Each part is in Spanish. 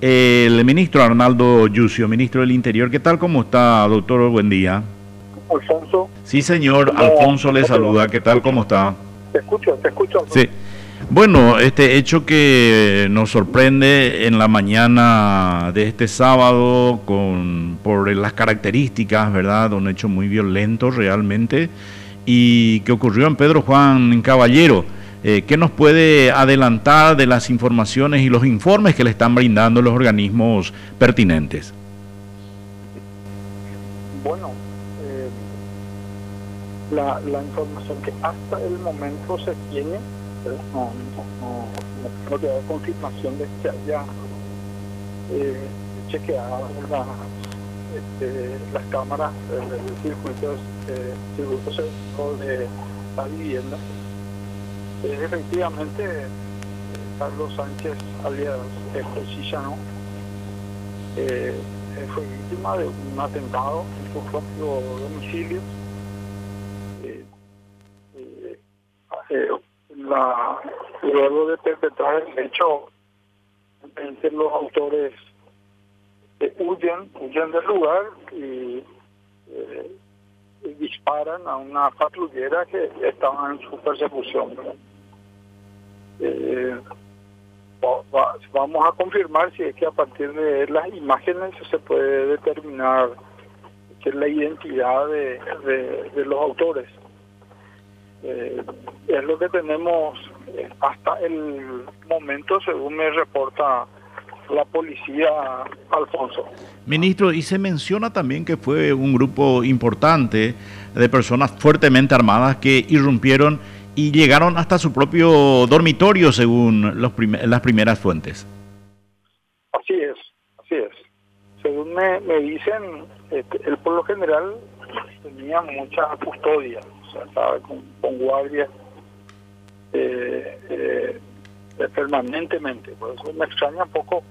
el ministro Arnaldo Yucio, ministro del Interior. ¿Qué tal? ¿Cómo está, doctor? Buen día. Alfonso. Sí, señor. Alfonso le saluda. ¿Qué tal? ¿Cómo está? Te escucho, te escucho. Sí. Bueno, este hecho que nos sorprende en la mañana de este sábado con por las características, ¿verdad? Un hecho muy violento realmente y que ocurrió en Pedro Juan Caballero. Eh, ¿Qué nos puede adelantar de las informaciones y los informes que le están brindando los organismos pertinentes? Bueno, eh, la, información que hasta el momento se tiene, eh, no, no, no, no confirmación de que haya eh, chequeado la, este, las cámaras del circuito, eh, circuito de la vivienda efectivamente Carlos Sánchez, alias Chillano, eh, fue víctima de un atentado en su propio domicilio. Eh, eh, la, luego de perpetrar el hecho, los autores huyen, huyen del lugar y disparan a una patrullera que estaba en su persecución. Eh, vamos a confirmar si es que a partir de las imágenes se puede determinar que es la identidad de, de, los autores. Eh, es lo que tenemos hasta el momento, según me reporta la policía, Alfonso. Ministro, y se menciona también que fue un grupo importante de personas fuertemente armadas que irrumpieron y llegaron hasta su propio dormitorio, según los las primeras fuentes. Así es, así es. Según me, me dicen, este, él por lo general tenía mucha custodia, o sea, estaba con, con guardia eh, eh, permanentemente. Por eso me extraña un poco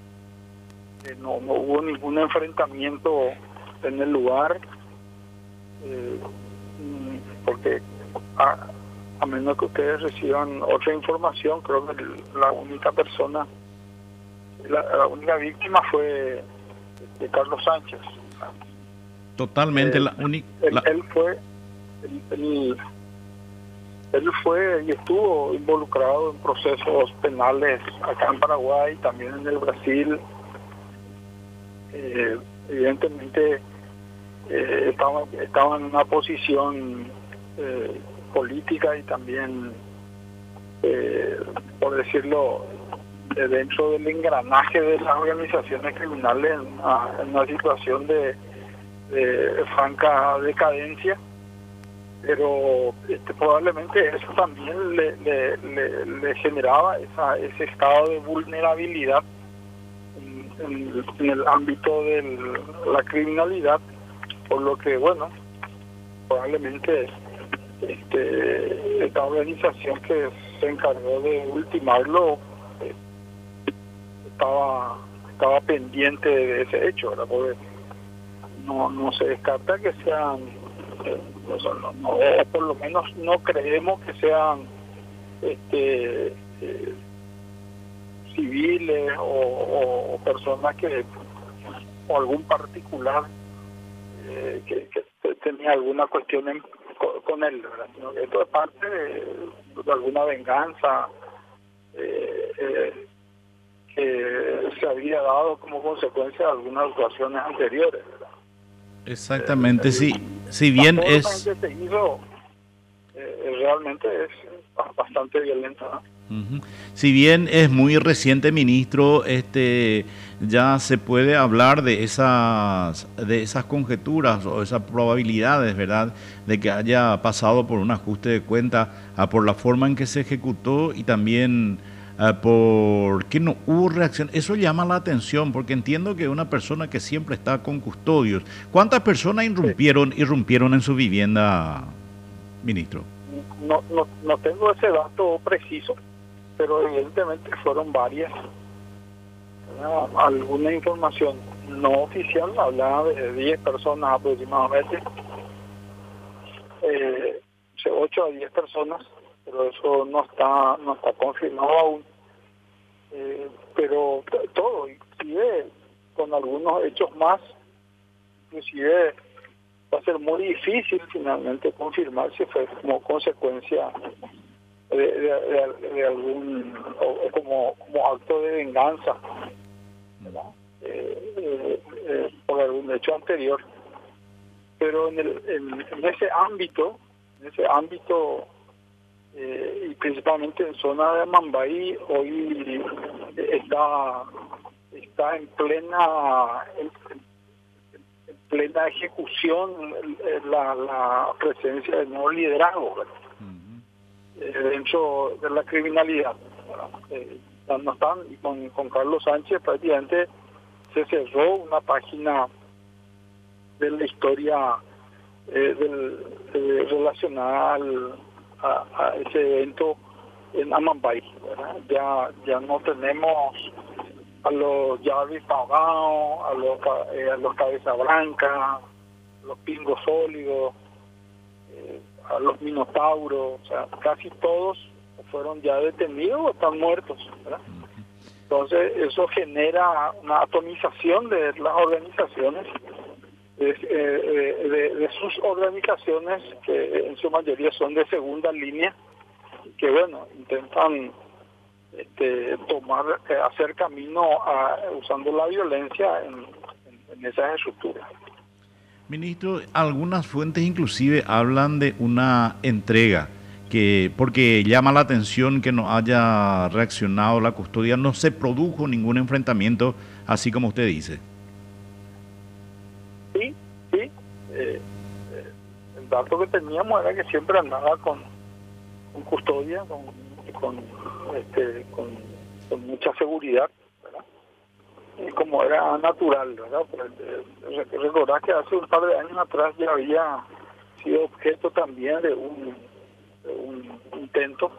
que no, no hubo ningún enfrentamiento en el lugar, eh, mm, porque... Ah, a menos que ustedes reciban otra información, creo que la única persona, la, única víctima fue de Carlos Sánchez. Totalmente la única. Él, fue, él, él, fue y estuvo involucrado en procesos penales acá en Paraguay, también en el Brasil. Eh, evidentemente eh, estaba, estaba en una posición eh, política y también, eh, por decirlo, de dentro del engranaje de las organizaciones criminales en una, situación de, franca decadencia, pero este, probablemente eso también le, le, generaba esa, ese estado de vulnerabilidad en, en el ámbito de la criminalidad, por lo que, bueno, probablemente este, esta organización que se encargó de ultimarlo eh, estaba estaba pendiente de ese hecho, ¿verdad? Porque no, no se descarta que sean, eh, no, por lo menos no creemos que sean este eh, civiles o, personas que o algún particular que, que tenía alguna cuestión en con, él, esto es parte de, alguna venganza eh, eh, que se había dado como consecuencia de algunas actuaciones anteriores. Exactamente, sí. Si bien es... Se hizo, eh, realmente es bastante violenta. Si bien es muy reciente, ministro, este ya se puede hablar de esas de esas conjeturas o esas probabilidades, ¿verdad?, de que haya pasado por un ajuste de cuenta por la forma en que se ejecutó y también por qué no hubo reacción. Eso llama la atención porque entiendo que una persona que siempre está con custodios, ¿cuántas personas irrumpieron irrumpieron en su vivienda, ministro? No, no, no tengo ese dato preciso pero evidentemente fueron varias. Alguna información no oficial hablaba de 10 personas aproximadamente, eh, 8 a 10 personas, pero eso no está no está confirmado aún. Eh, pero todo, inclusive con algunos hechos más, inclusive va a ser muy difícil finalmente confirmar si fue como consecuencia de, algún o, como, como acto de venganza eh, eh, eh, por algún hecho anterior. Pero en, el, en, ese ámbito en ese ámbito y principalmente en zona de Mambay hoy está está en plena en, plena ejecución la, la presencia del nuevo liderazgo eh, dentro de la criminalidad. Eh, no están, y con, con Carlos Sánchez prácticamente se cerró una página de la historia eh, del, relacionada a, ese evento en Amambay. Ya, ya no tenemos a los Jarvis Pagao, a los, a los Cabeza Blanca, los Pingos Sólidos, a los minotauros, o sea, casi todos fueron ya detenidos o están muertos. Entonces, eso genera una atomización de las organizaciones, de, eh, de, sus organizaciones, que en su mayoría son de segunda línea, que bueno, intentan este, tomar, eh, hacer camino a, usando la violencia en, en esas estructuras. Ministro, algunas fuentes inclusive hablan de una entrega, que porque llama la atención que no haya reaccionado la custodia, no se produjo ningún enfrentamiento, así como usted dice. Sí, sí. Eh, eh, el dato que teníamos era que siempre andaba con, custodia, con, con, este, con mucha seguridad como era natural, ¿verdad? Pues, eh, recordar que hace un par de años atrás ya había sido objeto también de un, un intento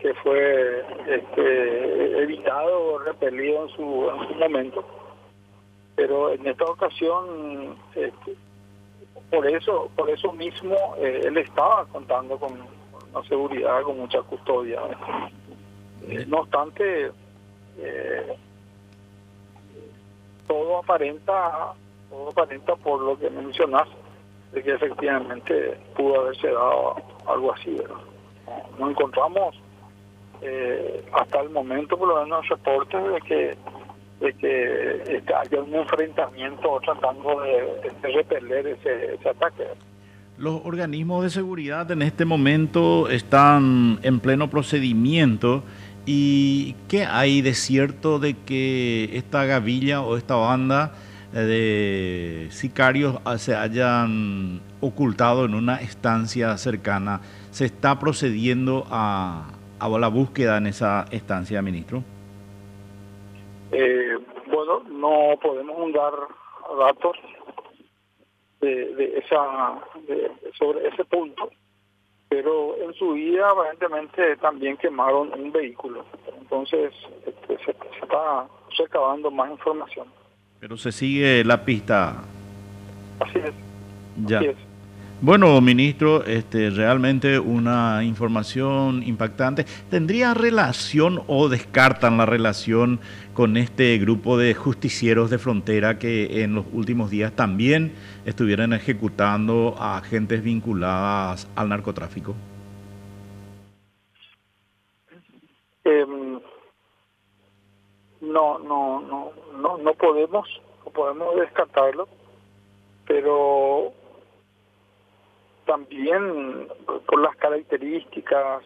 que fue este, evitado o repelido en su, en su momento. Pero en esta ocasión, este, por eso por eso mismo, eh, él estaba contando con una seguridad, con mucha custodia. no obstante, eh, todo aparenta, todo aparenta por lo que mencionas, de que efectivamente pudo haberse dado algo así. No encontramos eh, hasta el momento, por lo menos, reportes de que de que este, haya un enfrentamiento tratando de, de repeler ese ataque. Los organismos de seguridad en este momento están en pleno procedimiento ¿Y qué hay de cierto de que esta gavilla o esta banda de sicarios se hayan ocultado en una estancia cercana? ¿Se está procediendo a, la búsqueda en esa estancia, ministro? Eh, bueno, no podemos dar datos de, esa sobre ese punto pero en su vida aparentemente también quemaron un vehículo. Entonces este, se, está recabando más información. Pero se sigue la pista. Así es. Ya. Así es. Bueno, ministro, este, realmente una información impactante. ¿Tendría relación o descartan la relación con este grupo de justicieros de frontera que en los últimos días también estuvieron ejecutando a agentes vinculadas al narcotráfico? Em, no, no, no, no, no podemos, no podemos descartarlo, pero también por las características,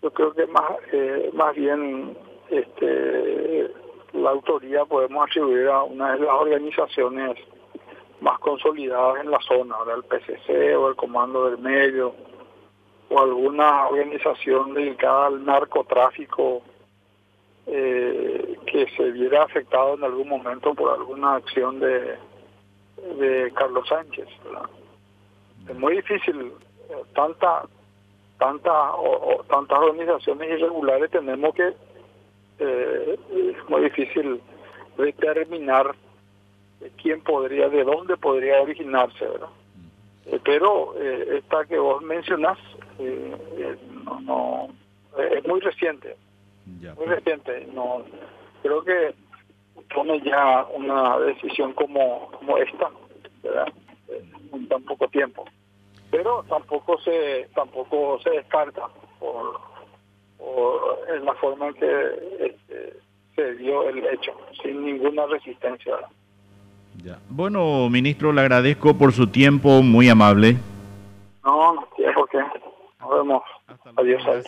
yo creo que más, eh, más bien este, la autoría podemos atribuir a una de las organizaciones más consolidadas en la zona, el PCC o el Comando del Medio o alguna organización dedicada al narcotráfico eh, que se viera afectado en algún momento por alguna acción de, de Carlos Sánchez. Es muy difícil, eh, tanta, tanta, o, tantas organizaciones irregulares tenemos que, eh, es muy difícil determinar quién podría, de dónde podría originarse, ¿verdad? Eh, pero esta que vos mencionás no, no, es muy reciente, muy reciente. No, creo que tome ya una decisión como, como esta, ¿verdad? En tan poco tiempo. Pero tampoco se tampoco se descarta por, en la forma en que este, se dio el hecho, sin ninguna resistencia. Ya. Bueno, ministro, le agradezco por su tiempo, muy amable. No, no tiene por qué. Nos vemos. Adiós. adiós.